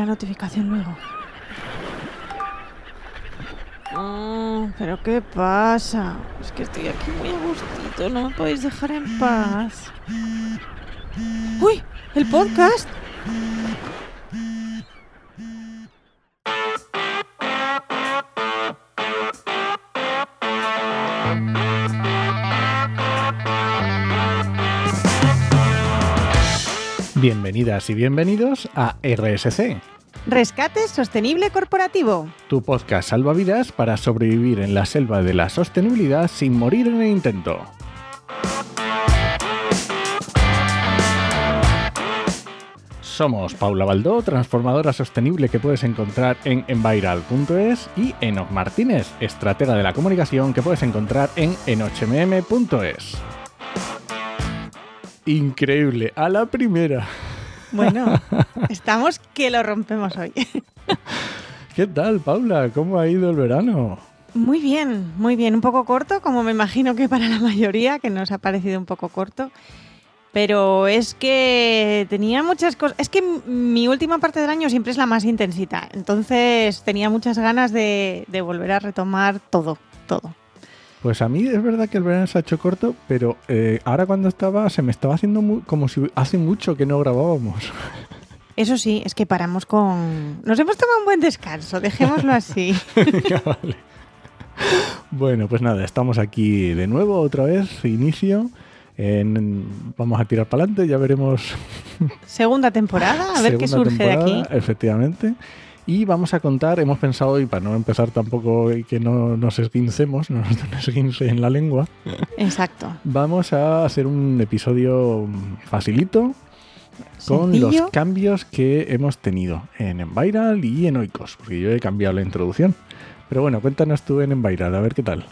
La notificación luego. Mm, ¿Pero qué pasa? Es que estoy aquí muy a gustito, no me podéis dejar en paz. ¡Uy! ¡El podcast! Bienvenidas y bienvenidos a RSC, Rescate Sostenible Corporativo. tu podcast salvavidas para sobrevivir en la selva de la sostenibilidad sin morir en el intento. Somos Paula Baldó, transformadora sostenible que puedes encontrar en enviral.es y Enoch Martínez, estratega de la comunicación que puedes encontrar en enochmm.es. Increíble, a la primera. Bueno, estamos que lo rompemos hoy. ¿Qué tal, Paula? ¿Cómo ha ido el verano? Muy bien, muy bien. Un poco corto, como me imagino que para la mayoría, que nos ha parecido un poco corto. Pero es que tenía muchas cosas. Es que mi última parte del año siempre es la más intensita. Entonces tenía muchas ganas de, de volver a retomar todo, todo. Pues a mí es verdad que el verano se ha hecho corto, pero eh, ahora cuando estaba, se me estaba haciendo mu- como si hace mucho que no grabábamos. Eso sí, es que paramos con... Nos hemos tomado un buen descanso, dejémoslo así. Ya vale. Bueno, pues nada, estamos aquí de nuevo, otra vez, inicio. En- vamos a tirar para adelante, ya veremos. Segunda temporada, a ver qué surge de aquí. Efectivamente. Y vamos a contar, hemos pensado hoy, para no empezar tampoco y que no nos esguincemos, no nos esguince en la lengua, Exacto. Vamos a hacer un episodio facilito con Sencillo. los cambios que hemos tenido en Enviral y en Oikos, porque yo he cambiado la introducción. Pero bueno, cuéntanos tú en Enviral, a ver qué tal.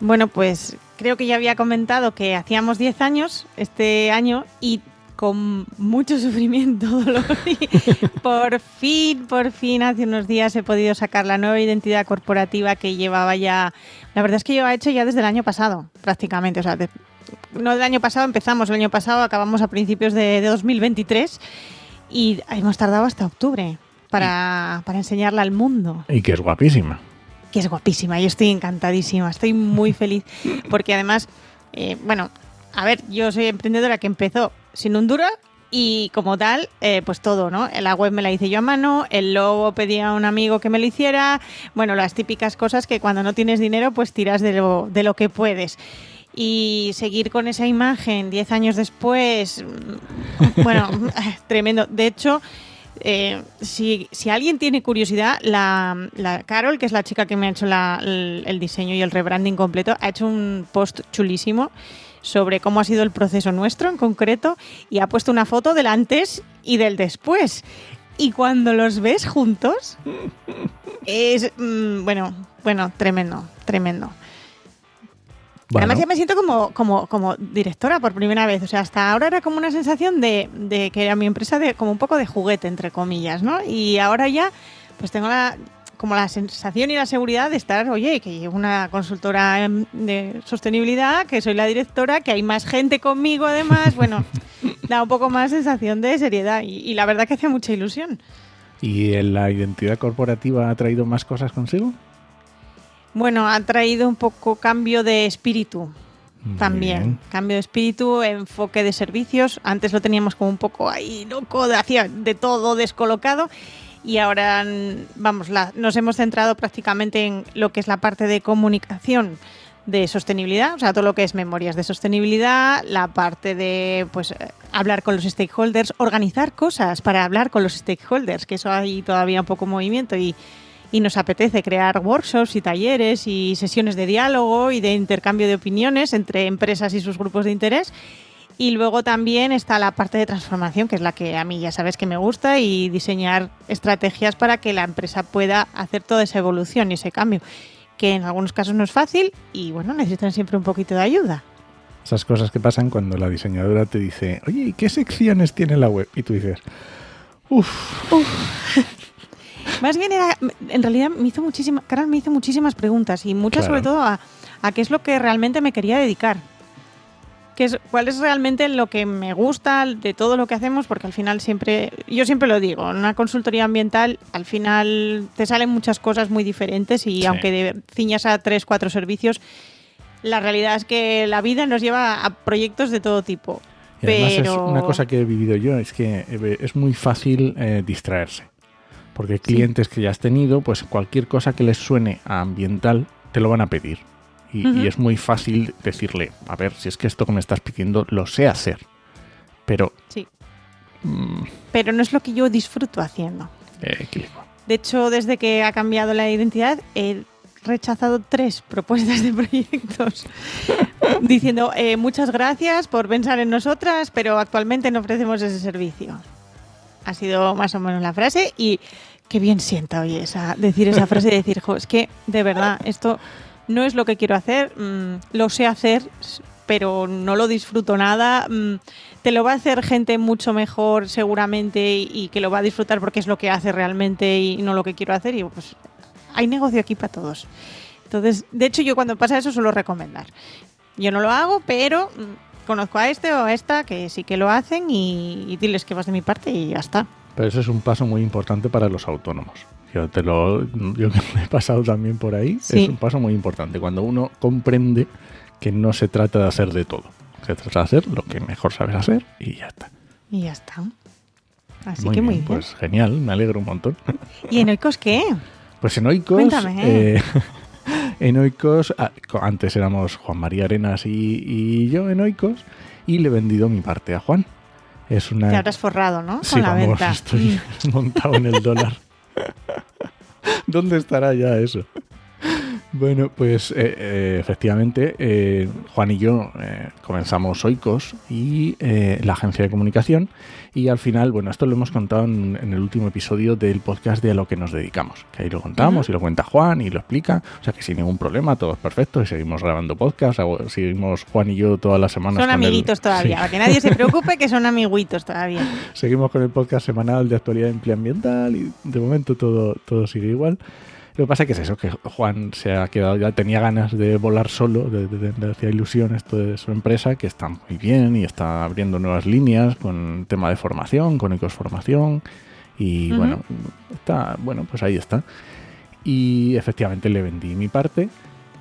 Bueno, pues creo que ya había comentado que hacíamos 10 años este año y con mucho sufrimiento, dolor y por fin, por fin, hace unos días he podido sacar la nueva identidad corporativa que llevaba ya, la verdad es que yo he hecho ya desde el año pasado, prácticamente, o sea, de- no del año pasado, empezamos el año pasado, acabamos a principios de, de 2023 y hemos tardado hasta octubre para, para enseñarla al mundo Y que es guapísima. que es guapísima. Yo estoy encantadísima, estoy muy feliz porque además, eh, bueno, a ver, yo soy emprendedora que empezó sin un y como tal, eh, pues todo, ¿no? La web me la hice yo a mano, el logo pedía a un amigo que me lo hiciera, bueno, las típicas cosas que cuando no tienes dinero, pues tiras de lo, de lo que puedes. Y seguir con esa imagen 10 años después, mm, bueno, tremendo. De hecho, eh, si, si alguien tiene curiosidad, la, la Carol, que es la chica que me ha hecho el, el diseño y el rebranding completo, ha hecho un post chulísimo sobre cómo ha sido el proceso nuestro en concreto y ha puesto una foto del antes y del después. Y cuando los ves juntos, es, mm, bueno, bueno, tremendo, tremendo. Bueno, Además ya me siento como, como, como directora por primera vez. O sea, hasta ahora era como una sensación de, de que era mi empresa de como un poco de juguete, entre comillas, ¿no? Y ahora ya, pues tengo la como la sensación y la seguridad de estar, oye, que una consultora em, de sostenibilidad, que soy la directora, que hay más gente conmigo además, bueno, da un poco más sensación de seriedad y, y la verdad que hace mucha ilusión. ¿y la identidad corporativa ha traído más cosas consigo? Bueno, ha traído un poco cambio de espíritu. También, bien. cambio de espíritu, enfoque de servicios. Antes lo teníamos como un poco ahí loco, de, hacía de todo descolocado. Y ahora, vamos, la- nos hemos centrado prácticamente en lo que es la parte de comunicación de sostenibilidad, o sea, todo lo que es memorias de sostenibilidad, la parte de pues hablar con los stakeholders, organizar cosas para hablar con los stakeholders, que eso hay todavía un poco movimiento y, y nos apetece crear workshops y talleres y sesiones de diálogo y de intercambio de opiniones entre empresas y sus grupos de interés. Y luego también está la parte de transformación, que es la que a mí ya sabes que me gusta, y diseñar estrategias para que la empresa pueda hacer toda esa evolución y ese cambio, que en algunos casos no es fácil y bueno, necesitan siempre un poquito de ayuda. Esas cosas que pasan cuando la diseñadora te dice, oye, ¿y qué secciones tiene la web? Y tú dices, uff, Más bien era, en realidad me hizo muchísimas, Carol me hizo muchísimas preguntas y muchas Claro. sobre todo a, a qué es lo que realmente me quería dedicar. Qué es, cuál es realmente lo que me gusta de todo lo que hacemos, porque al final siempre, yo siempre lo digo, en una consultoría ambiental al final te salen muchas cosas muy diferentes y Sí. aunque de- ciñas a tres, cuatro servicios, la realidad es que la vida nos lleva a proyectos de todo tipo. Y además pero es una cosa que he vivido yo, es que eh, es muy fácil eh, distraerse. Porque clientes que ya has tenido, pues cualquier cosa que les suene a ambiental, te lo van a pedir. Y, es muy fácil decirle, a ver, si es que esto que me estás pidiendo lo sé hacer. Pero, sí, mm, pero no es lo que yo disfruto haciendo. eh. De hecho, desde que ha cambiado la identidad, he rechazado tres propuestas de proyectos diciendo eh, muchas gracias por pensar en nosotras, pero actualmente no ofrecemos ese servicio. Ha sido más o menos la frase y qué bien sienta oye esa, decir esa frase y decir, jo, es que de verdad esto no es lo que quiero hacer, mm, lo sé hacer, pero no lo disfruto nada. mm, te lo va a hacer gente mucho mejor seguramente y, y que lo va a disfrutar porque es lo que hace realmente y no lo que quiero hacer. Y pues hay negocio aquí para todos. Entonces, de hecho, yo cuando pasa eso suelo recomendar. Yo no lo hago, pero mm, conozco a este o a esta que sí que lo hacen y, y diles que vas de mi parte y ya está. Pero eso es un paso muy importante para los autónomos. Yo te lo yo me he pasado también por ahí, Sí. es un paso muy importante. Cuando uno comprende que no se trata de hacer de todo. Se trata de hacer lo que mejor sabes hacer y ya está. Y ya está. Así muy que bien, muy bien. Pues genial, me alegro un montón. ¿Y en Oikos qué? Pues en Oikos. Cuéntame. eh, en Oikos, ah, antes éramos Juan María Arenas y, y yo en Oikos, y le he vendido mi parte a Juan. Es una. Te habrás forrado, ¿no? Sí, Con la vamos, venta. estoy montado en el dólar. ¿Dónde estará ya eso? Bueno, pues eh, eh, efectivamente, eh, Juan y yo eh, comenzamos Oikos y eh, la agencia de comunicación y al final, bueno, esto lo hemos contado en, en el último episodio del podcast de a lo que nos dedicamos, que ahí lo contamos y lo cuenta Juan y lo explica, o sea que sin ningún problema, todo es perfecto y seguimos grabando podcast, seguimos Juan y yo todas las semanas. Son con el- amiguitos todavía. Sí. Que nadie se preocupe que son amiguitos todavía. Seguimos con el podcast semanal de actualidad ambiental y de momento todo, todo sigue igual. Lo que pasa que es eso, que Juan se ha quedado, ya tenía ganas de volar solo, de, de, hacía ilusión esto de su empresa, que está muy bien y está abriendo nuevas líneas con tema de formación, con ecosformación y bueno, está, bueno, pues ahí está. Y efectivamente le vendí mi parte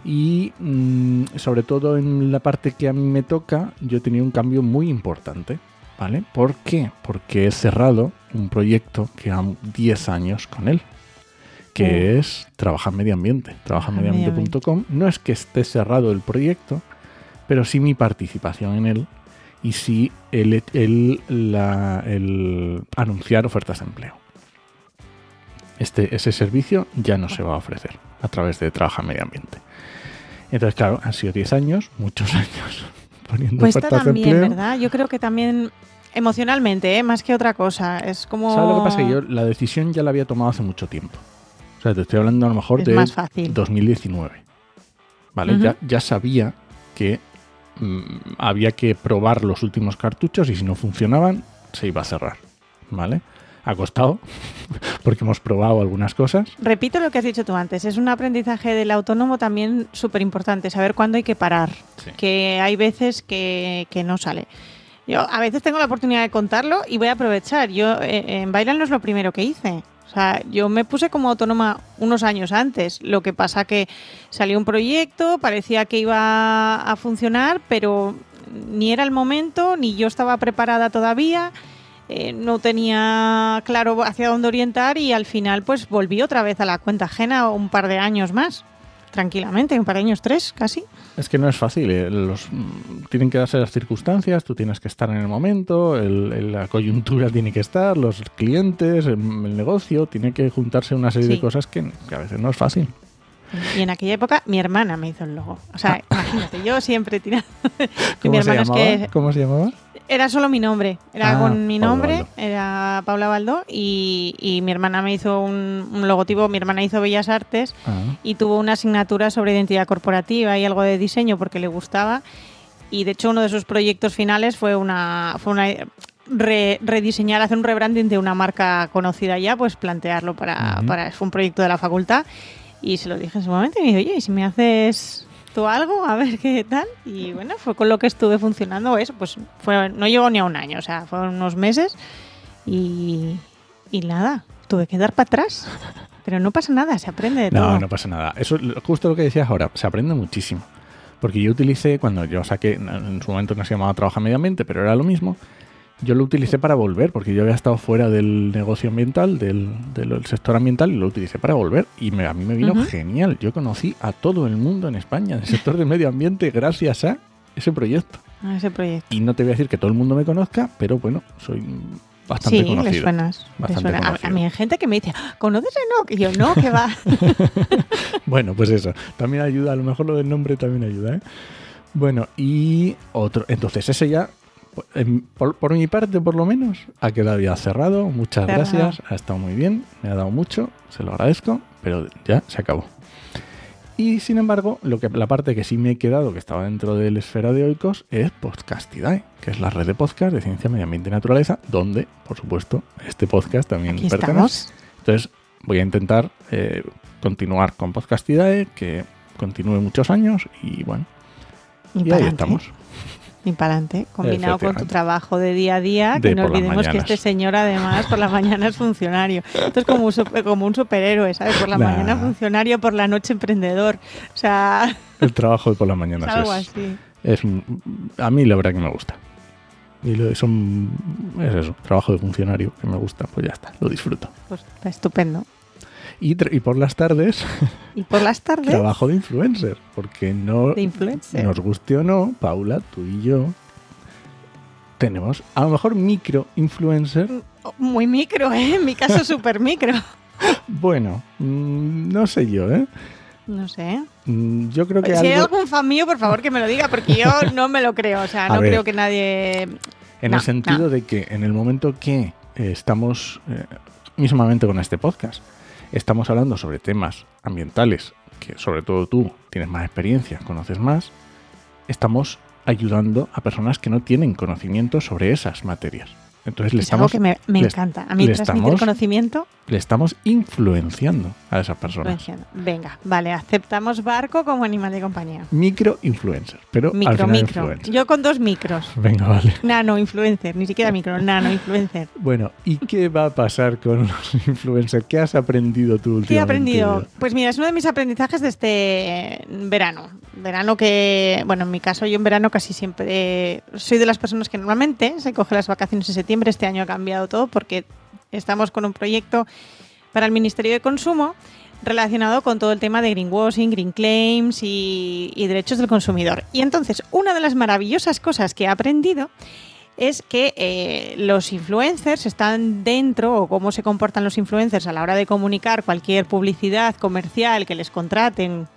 y mm, sobre todo en la parte que a mí me toca, yo tenía un cambio muy importante. ¿Vale? ¿Por qué? Porque he cerrado un proyecto que llevan 10 años con él, que es Trabajar Medio Ambiente. Trabajar Medio Trabajarmedioambiente.com. No es que esté cerrado el proyecto, pero sí mi participación en él y sí el, el- la- el anunciar ofertas de empleo. Este, ese servicio ya no se va a ofrecer a través de Trabajar Medio Ambiente. Entonces, claro, han sido 10 años, muchos años poniendo Cuesta ofertas de también, empleo. ¿verdad? Yo creo que también emocionalmente, ¿eh? más que otra cosa. Es como. ¿Sabes lo que pasa? Que yo la decisión ya la había tomado hace mucho tiempo. O sea, te estoy hablando a lo mejor Es de más fácil. 2019. ¿Vale? Ya, ya sabía que mm, había que probar los últimos cartuchos y si no funcionaban, se iba a cerrar. ¿Vale? Ha costado, porque hemos probado algunas cosas. Repito lo que has dicho tú antes, es un aprendizaje del autónomo también súper importante, saber cuándo hay que parar, Sí. que hay veces que, que no sale. Yo a veces tengo la oportunidad de contarlo y voy a aprovechar. Yo eh, en Bailan no es lo primero que hice. O sea, yo me puse como autónoma unos años antes. Lo que pasa que salió un proyecto, parecía que iba a funcionar, pero ni era el momento, ni yo estaba preparada todavía. eh, no tenía claro hacia dónde orientar y al final pues volví otra vez a la cuenta ajena un par de años más. Tranquilamente, un par de años, tres casi. Es que no es fácil. eh, Los, tienen que darse las circunstancias, tú tienes que estar en el momento, el- el- la coyuntura tiene que estar, los clientes, el, el negocio, tiene que juntarse una serie Sí. de cosas que, que a veces no es fácil. Y en aquella época mi hermana me hizo el logo. O sea, imagínate, yo siempre tirando. mi ¿Cómo se, es que ¿Cómo se llamaba? Era solo mi nombre, era Ah, con mi nombre, era Paula Baldó y, y mi hermana me hizo un, un logotipo, mi hermana hizo Bellas Artes Ah, y tuvo una asignatura sobre identidad corporativa y algo de diseño porque le gustaba. Y de hecho uno de sus proyectos finales fue una, fue una re- rediseñar, hacer un rebranding de una marca conocida ya, pues plantearlo para, Ujú. para... Fue un proyecto de la facultad. Y se lo dije en su momento y me dijo, oye, ¿y si me haces adapto algo, a ver qué tal. Y bueno, fue con lo que estuve funcionando eso. Pues fue, no llegó ni a un año, o sea, fueron unos meses. Y, y nada, tuve que dar para atrás. Pero no pasa nada, se aprende de todo. No, no pasa nada. Eso es justo lo que decías ahora, se aprende muchísimo. Porque yo utilicé, cuando yo saqué, en su momento no se llamaba Trabaja Medio Ambiente, pero era lo mismo, yo lo utilicé para volver, porque yo había estado fuera del negocio ambiental, del, del sector ambiental, y lo utilicé para volver. Y me- a mí me vino genial. Yo conocí a todo el mundo en España, del sector del medio ambiente, gracias a ese proyecto. A ese proyecto. Y no te voy a decir que todo el mundo me conozca, pero bueno, soy bastante Sí, conocido. le suenas. le Bastante suena. A, conocido. a mí hay gente que me dice, "Ah, ¿conoces a no? Que yo no, que va. Bueno, pues eso. También ayuda, a lo mejor lo del nombre también ayuda, ¿eh? Bueno, y otro. Entonces, ese ya, por, por mi parte, por lo menos, ha quedado ya cerrado. Muchas Cerrado. gracias. Ha estado muy bien. Me ha dado mucho. Se lo agradezco. Pero ya se acabó. Y sin embargo, lo que, la parte que sí me he quedado, que estaba dentro de la esfera de Oikos, es Podcastidae, que es la red de podcast de ciencia, medio ambiente y naturaleza, donde, por supuesto, este podcast también Aquí pertenece. estamos. Entonces voy a intentar eh, continuar con Podcastidae, que continúe muchos años y bueno, Y y ahí estamos. Y para adelante, combinado con tu trabajo de día a día, De que no olvidemos que este señor además por la mañana es funcionario. Esto es como un, sup- como un superhéroe, ¿sabes? Por la Nah. mañana funcionario, por la noche emprendedor. O sea, El trabajo de por es mañanas algo es, así. es un- a mí la verdad que me gusta. Y lo, son, es eso, trabajo de funcionario que me gusta, pues ya está, lo disfruto. Pues está estupendo. Y, por las tardes, Y por las tardes, trabajo de influencer, porque no de influencer. nos guste o no, Paula, tú y yo, tenemos a lo mejor micro influencer Muy micro, ¿eh? En mi caso, súper micro. Bueno, mm, no sé yo, ¿eh? No sé. Mm, Yo creo que Si hay algún fan mío, por favor, que me lo diga, porque yo no me lo creo. O sea, no ver. creo que nadie. en no, el sentido no. de que en el momento que eh, estamos, eh, mismamente con este podcast, estamos hablando sobre temas ambientales, que sobre todo tú tienes más experiencia, conoces más, estamos ayudando a personas que no tienen conocimiento sobre esas materias. Entonces le Es algo que me, me encanta. A mí transmitir estamos- conocimiento. le estamos influenciando a esas personas. Venga, vale, aceptamos barco como animal de compañía. Micro influencer, pero al Micro, final micro. influencer. Yo con dos micros. Venga, vale. Nano influencer, ni siquiera micro, nano influencer. Bueno, ¿y qué va a pasar con los influencers? ¿Qué has aprendido tú últimamente? ¿Qué he aprendido? Pues mira, es uno de mis aprendizajes de este verano. Verano que, bueno, en mi caso yo en verano casi siempre soy de las personas que normalmente se coge las vacaciones en septiembre. Este año ha cambiado todo porque estamos con un proyecto para el Ministerio de Consumo relacionado con todo el tema de greenwashing, green claims y, y derechos del consumidor. Y entonces, una de las maravillosas cosas que he aprendido es que eh, los influencers están dentro o cómo se comportan los influencers a la hora de comunicar cualquier publicidad comercial que les contraten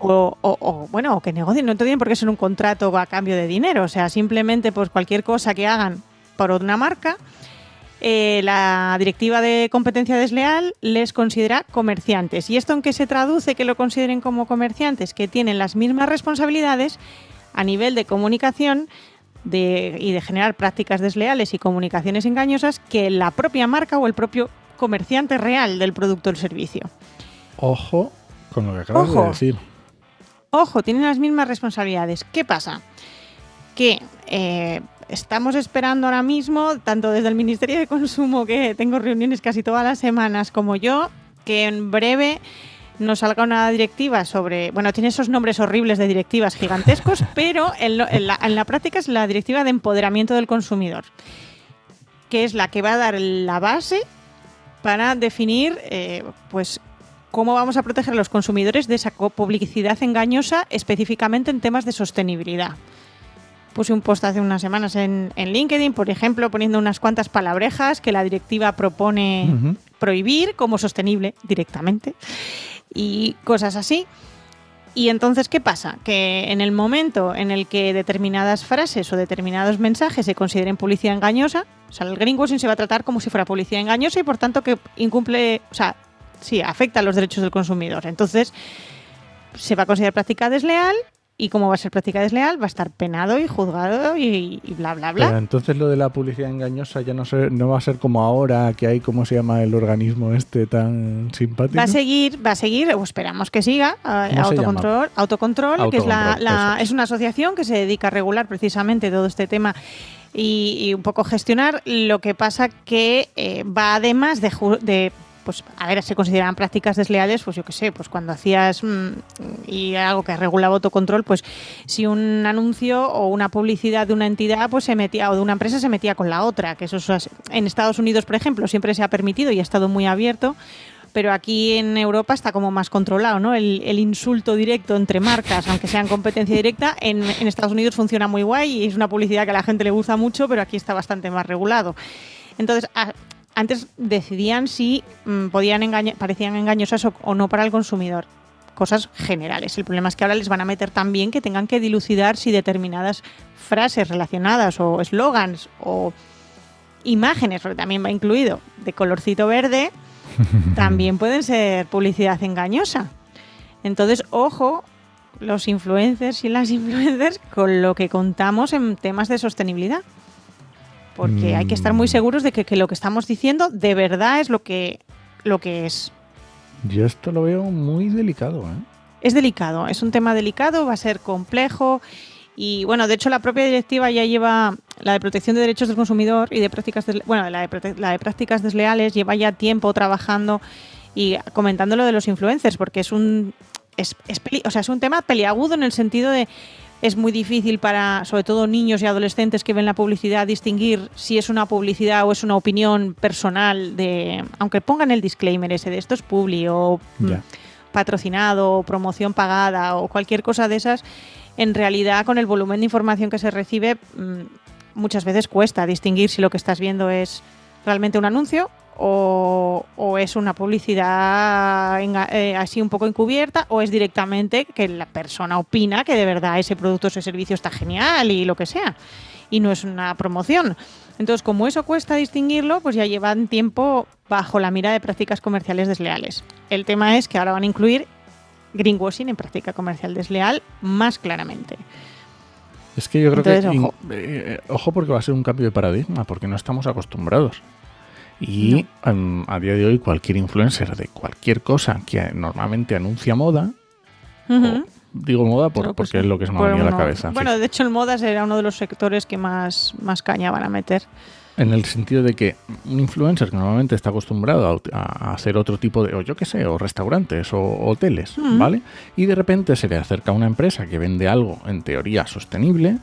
o, o- o, bueno o que negocien. No tienen por qué ser un contrato a cambio de dinero. O sea simplemente pues cualquier cosa que hagan por una marca eh, la directiva de competencia desleal les considera comerciantes. Y esto en qué se traduce que lo consideren como comerciantes que tienen las mismas responsabilidades a nivel de comunicación de- y de generar prácticas desleales y comunicaciones engañosas que la propia marca o el propio comerciante real del producto o el servicio. Ojo con lo que acabas Ojo. de decir. Ojo, tienen las mismas responsabilidades. ¿Qué pasa? Que eh, estamos esperando ahora mismo, tanto desde el Ministerio de Consumo, que tengo reuniones casi todas las semanas, como yo, que en breve nos salga una directiva sobre, bueno, tiene esos nombres horribles de directivas gigantescos, pero en, lo- en la, en la práctica es la directiva de empoderamiento del consumidor, que es la que va a dar la base para definir, eh, pues, cómo vamos a proteger a los consumidores de esa publicidad engañosa, específicamente en temas de sostenibilidad. Puse un post hace unas semanas en, en LinkedIn, por ejemplo, poniendo unas cuantas palabrejas que la directiva propone prohibir como sostenible directamente y cosas así. Y entonces, ¿qué pasa? Que en el momento en el que determinadas frases o determinados mensajes se consideren publicidad engañosa, o sea, el greenwashing se va a tratar como si fuera publicidad engañosa y por tanto que incumple, o sea, sí, afecta a los derechos del consumidor. Entonces, se va a considerar práctica desleal y como va a ser práctica desleal, va a estar penado y juzgado y, bla, bla, bla. Pero entonces lo de la publicidad engañosa ya no, no va a ser como ahora, que hay, ¿cómo se llama el organismo este tan simpático? Va a seguir, va a seguir, o esperamos que siga, eh, autocontrol, autocontrol, que es, la, es una asociación que se dedica a regular precisamente todo este tema y, un poco gestionar. Lo que pasa que eh, va además de, de pues a ver, se consideran prácticas desleales, pues yo qué sé, pues cuando hacías mm, y algo que regulaba autocontrol, pues si un anuncio o una publicidad de una entidad pues se metía o de una empresa se metía con la otra, que eso en Estados Unidos, por ejemplo, siempre se ha permitido y ha estado muy abierto. Pero aquí en Europa está como más controlado, ¿no? El, insulto directo entre marcas, aunque sean competencia directa, en, en Estados Unidos funciona muy guay y es una publicidad que a la gente le gusta mucho, pero aquí está bastante más regulado. Entonces, antes decidían si mm, podían parecían engañosas o, no para el consumidor. Cosas generales. El problema es que ahora les van a meter también que tengan que dilucidar si determinadas frases relacionadas o eslogans o imágenes, porque también va incluido, de colorcito verde, también pueden ser publicidad engañosa. Entonces, ojo, los influencers y las influencers con lo que contamos en temas de sostenibilidad porque hay que estar muy mm. seguros de que, lo que estamos diciendo de verdad es lo que, lo que es. Yo esto lo veo muy delicado. ¿eh? Es delicado, es un tema delicado, va a ser complejo. Y bueno, de hecho la propia directiva ya lleva la de protección de derechos del consumidor y de prácticas bueno, la de, la de prácticas desleales lleva ya tiempo trabajando y comentando lo de los influencers porque es un es, o sea, es un tema peliagudo en el sentido de es muy difícil para, sobre todo niños y adolescentes que ven la publicidad, distinguir si es una publicidad o es una opinión personal de, aunque pongan el disclaimer ese de esto es publi o mm, patrocinado o promoción pagada o cualquier cosa de esas, en realidad con el volumen de información que se recibe mm, muchas veces cuesta distinguir si lo que estás viendo es realmente un anuncio o, es una publicidad eh, así un poco encubierta o es directamente que la persona opina que de verdad ese producto o ese servicio está genial y lo que sea y no es una promoción. Entonces, como eso cuesta distinguirlo, pues ya llevan tiempo bajo la mira de prácticas comerciales desleales. El tema es que ahora van a incluir greenwashing en práctica comercial desleal más claramente. Es que yo creo que ojo. Eh, ojo porque va a ser un cambio de paradigma, porque no estamos acostumbrados. Y em, a día de hoy cualquier influencer de cualquier cosa que normalmente anuncia moda, digo moda por, porque es lo que se me ha venido a la cabeza. Bueno, de hecho el moda será uno de los sectores que más, más caña van a meter. En el sentido de que un influencer que normalmente está acostumbrado a, hacer otro tipo de, o yo qué sé, o restaurantes o hoteles, ¿vale? Y de repente se le acerca a una empresa que vende algo en teoría sostenible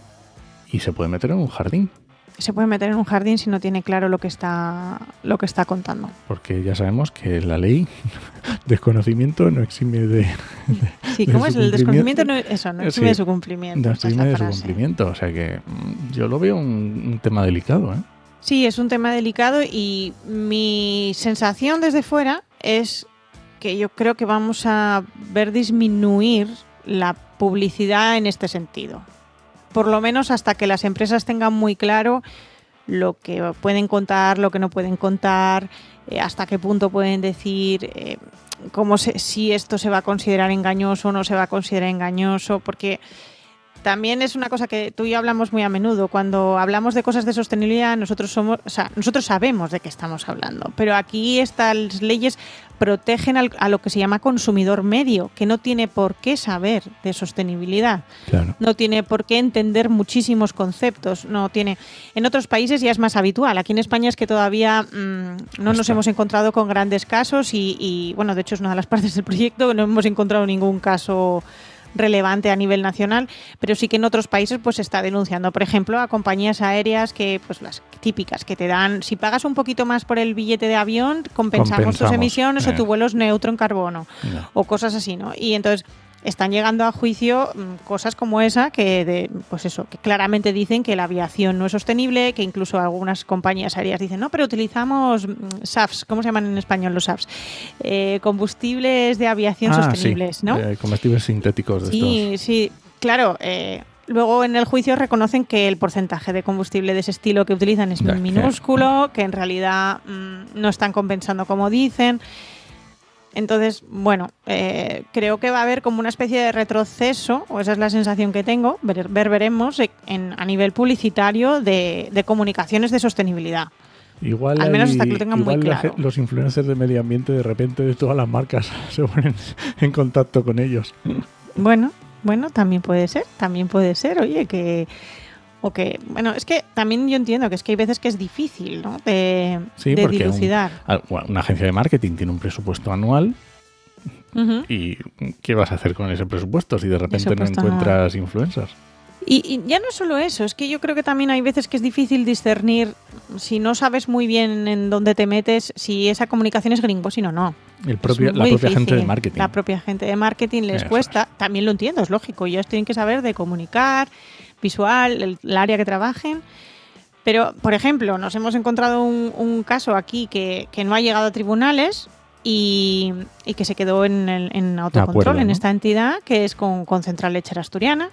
y se puede meter en un jardín se puede meter en un jardín si no tiene claro lo que está lo que está contando. Porque ya sabemos que la ley desconocimiento no exime de, Sí, ¿cómo es? El desconocimiento no, eso, no exime de su cumplimiento. No exime de su cumplimiento. O sea que mm, yo lo veo un, tema delicado. ¿eh? Sí, es un tema delicado y mi sensación desde fuera es que yo creo que vamos a ver disminuir la publicidad en este sentido por lo menos hasta que las empresas tengan muy claro lo que pueden contar, lo que no pueden contar, eh, hasta qué punto pueden decir eh, cómo si esto se va a considerar engañoso o no se va a considerar engañoso, porque también es una cosa que tú y yo hablamos muy a menudo. Cuando hablamos de cosas de sostenibilidad, nosotros somos, o sea, nosotros sabemos de qué estamos hablando, pero aquí estas leyes protegen a lo que se llama consumidor medio, que no tiene por qué saber de sostenibilidad, no tiene por qué entender muchísimos conceptos, no tiene. En otros países ya es más habitual. Aquí en España es que todavía mm, no nos hemos encontrado con grandes casos y, y, bueno, de hecho es una de las partes del proyecto no hemos encontrado ningún caso relevante a nivel nacional, pero sí que en otros países pues se está denunciando, por ejemplo, a compañías aéreas que pues las típicas que te dan, si pagas un poquito más por el billete de avión, compensamos, tus emisiones o tu eh. vuelo es neutro en carbono o cosas así, ¿no? Y entonces están llegando a juicio mm, cosas como esa que de, pues eso que claramente dicen que la aviación no es sostenible que incluso algunas compañías aéreas dicen no pero utilizamos mm, SAFs cómo se llaman en español los SAFs eh, combustibles de aviación ah, sostenibles no eh, combustibles sintéticos de sí sí claro eh, Luego en el juicio reconocen que el porcentaje de combustible de ese estilo que utilizan es minúsculo, que en realidad mm, no están compensando como dicen. Entonces, bueno, eh, creo que va a haber como una especie de retroceso, o esa es la sensación que tengo, ver, ver veremos en, a nivel publicitario de, de comunicaciones de sostenibilidad. Igual, Al menos hay- hasta que lo tengan muy igual claro. los influencers de medio ambiente de repente de todas las marcas se ponen en contacto con ellos. Bueno, bueno, también puede ser, también puede ser, oye, que... O que, bueno, es que también yo entiendo que es que hay veces que es difícil, ¿no? De, Sí, de porque un- dilucidar. Una agencia de marketing tiene un presupuesto anual y ¿qué vas a hacer con ese presupuesto si de repente no encuentras influencers? Y, y ya no solo eso, es que yo creo que también hay veces que es difícil discernir si no sabes muy bien en dónde te metes, si esa comunicación es gringo, o no. El propio, Es la propia gente de marketing. La propia gente de marketing les Eso cuesta. También lo entiendo, es lógico. Ellos tienen que saber de comunicar, visual, el, el área que trabajen. Pero, por ejemplo, nos hemos encontrado un, un caso aquí que, que no ha llegado a tribunales y, y que se quedó en, el, en autocontrol acuerdo, en esta entidad, que es con, con Central Lechera Asturiana,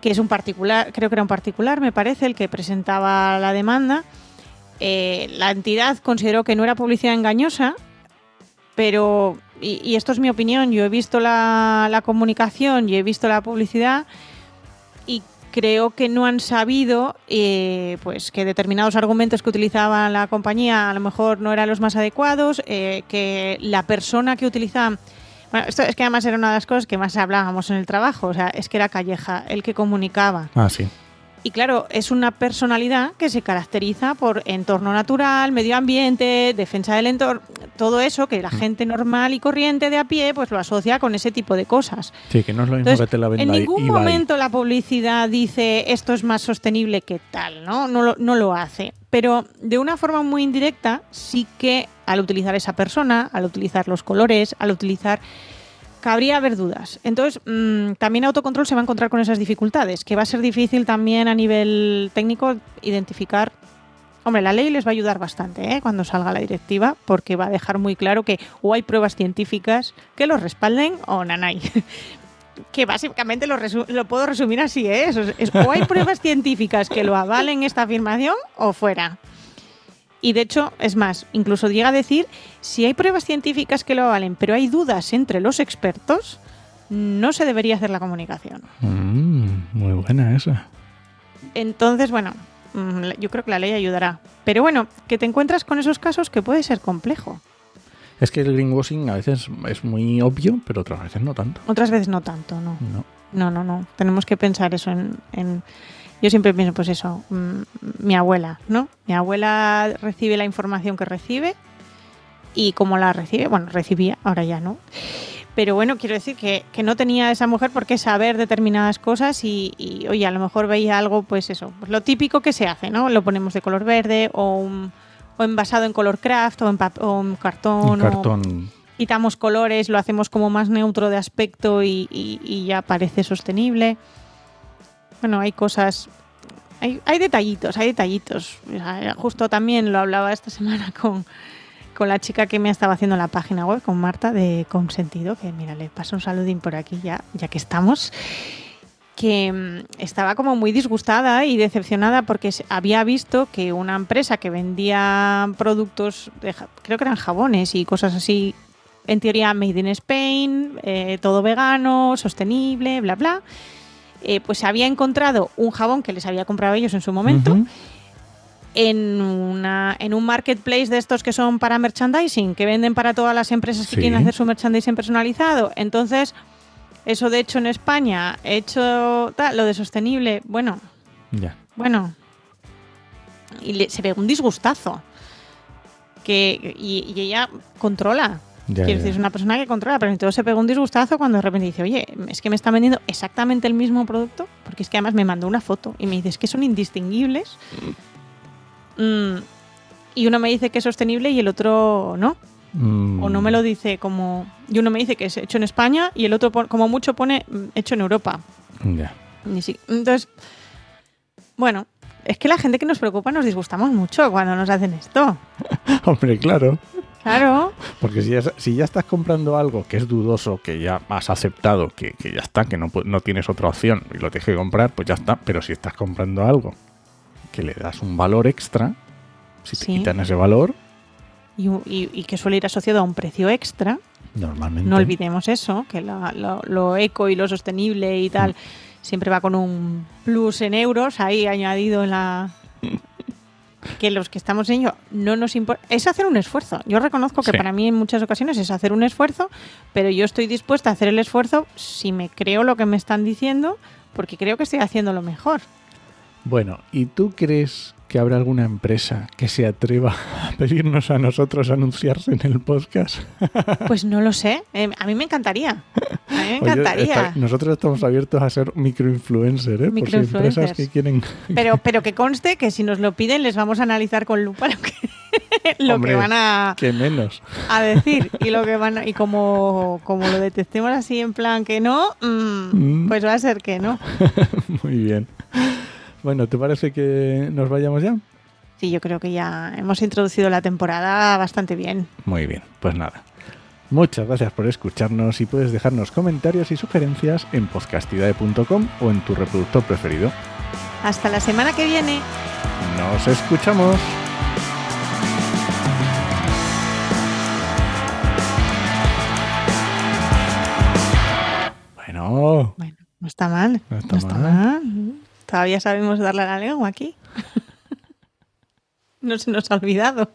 que es un particular, creo que era un particular, me parece, el que presentaba la demanda. Eh, la entidad consideró que no era publicidad engañosa, pero, y, y esto es mi opinión, yo he visto la, la comunicación y he visto la publicidad y creo que no han sabido eh, pues que determinados argumentos que utilizaba la compañía a lo mejor no eran los más adecuados, eh, que la persona que utilizaba... Bueno, esto es que además era una de las cosas que más hablábamos en el trabajo, o sea, es que era Calleja el que comunicaba. Ah, sí. Y claro, es una personalidad que se caracteriza por entorno natural, medio ambiente, defensa del entorno, todo eso que Mm. la gente normal y corriente de a pie pues lo asocia con ese tipo de cosas. Sí, que no es lo mismo Entonces, que te la venda en ningún Ibai. momento la publicidad dice esto es más sostenible que tal, ¿no? No lo, no lo hace. Pero de una forma muy indirecta, sí que al utilizar esa persona, al utilizar los colores, al utilizar cabría haber dudas. Entonces, mm, también Autocontrol se va a encontrar con esas dificultades, que va a ser difícil también a nivel técnico identificar. Hombre, la ley les va a ayudar bastante ¿eh? cuando salga la directiva, porque va a dejar muy claro que o hay pruebas científicas que lo respalden o nanay. que básicamente lo, puedo resumir así, ¿eh? Es- es o hay pruebas científicas que lo avalen esta afirmación o fuera. Y de hecho, es más, incluso llega a decir, si hay pruebas científicas que lo avalen, pero hay dudas entre los expertos, no se debería hacer la comunicación. Mm, muy buena esa. Entonces, bueno, yo creo que la ley ayudará. Pero bueno, que te encuentras con esos casos que puede ser complejo. Es que el greenwashing a veces es muy obvio, pero otras veces no tanto. Otras veces no tanto, ¿no? No. No, no, no. Tenemos que pensar eso en... en- Yo siempre pienso, pues eso, mm, mi abuela, ¿no? Mi abuela recibe la información que recibe y como la recibe, bueno, recibía, ahora ya no. Pero bueno, quiero decir que, que no tenía esa mujer por qué saber determinadas cosas y, y, oye, a lo mejor veía algo, pues eso, pues lo típico que se hace, ¿no? Lo ponemos de color verde o, un- o envasado en color craft o en, o en cartón. O- cartón. quitamos colores, lo hacemos como más neutro de aspecto y, y- y ya parece sostenible. Bueno, hay cosas, hay, hay detallitos, hay detallitos. Justo también lo hablaba esta semana con, con la chica que me estaba haciendo la página web, con Marta de Consentido, que mira, le paso un saludín por aquí ya, ya que estamos que mm, estaba como muy disgustada y decepcionada porque había visto que una empresa que vendía productos, creo que eran jabones y cosas así, en teoría made in Spain, eh, todo vegano, sostenible, bla, bla, eh, pues había encontrado un jabón que les había comprado ellos en su momento. En, una, en un marketplace de estos que son para merchandising, que venden para todas las empresas que Sí. quieren hacer su merchandising personalizado. Entonces, eso de hecho en España, hecho tal, lo de sostenible, bueno, Ya. bueno. Y le- se pegó un disgustazo. Que, y, y ella controla. Ya, Quiero ya. decir, es una persona que controla, pero entonces se pegó un disgustazo cuando de repente dice, oye, es que me está vendiendo exactamente el mismo producto, porque es que además me mandó una foto y me dice, es que son indistinguibles. Mm, y uno me dice que es sostenible y el otro no. Mm, O no me lo dice como... Y uno me dice que es hecho en España y el otro como mucho pone mm, hecho en Europa. Si- Entonces, bueno, es que la gente que nos preocupa nos disgustamos mucho cuando nos hacen esto. Hombre, claro. Claro. Porque si ya, si ya estás comprando algo que es dudoso, que ya has aceptado, que, que ya está, que no, no tienes otra opción y lo tienes que comprar, pues ya está. Pero si estás comprando algo que le das un valor extra, si te Sí. quitan ese valor, Y, y- y que suele ir asociado a un precio extra, Normalmente. No olvidemos eso, que la- lo, lo eco y lo sostenible y tal siempre va con un plus en euros ahí añadido en la... Que los que estamos en ello no nos importa. Es hacer un esfuerzo. Yo reconozco que Sí. para mí en muchas ocasiones es hacer un esfuerzo, pero yo estoy dispuesta a hacer el esfuerzo si me creo lo que me están diciendo, porque creo que estoy haciendo lo mejor. Bueno, ¿y tú crees que habrá alguna empresa que se atreva a pedirnos a nosotros anunciarse en el podcast? Pues no lo sé. Eh, a mí me encantaría. A mí me Oye, encantaría. está- nosotros estamos abiertos a ser microinfluencer, ¿eh? Por si empresas Microinfluencers. que quieren... Pero, pero que conste que si nos lo piden les vamos a analizar con lupa lo que, lo Hombre, que van a, que menos. a decir y lo que van a- y como, como lo detectemos así en plan que no, mm, Mm. pues va a ser que no. Muy bien. Bueno, ¿te parece que nos vayamos ya? Sí, yo creo que ya hemos introducido la temporada bastante bien. Muy bien, pues nada. Muchas gracias por escucharnos y puedes dejarnos comentarios y sugerencias en podcastidae.com o en tu reproductor preferido. Hasta la semana que viene. Nos escuchamos. Bueno, Bueno, no está mal. No está mal. mal. Todavía sabemos darle a la lengua aquí. no se nos ha olvidado.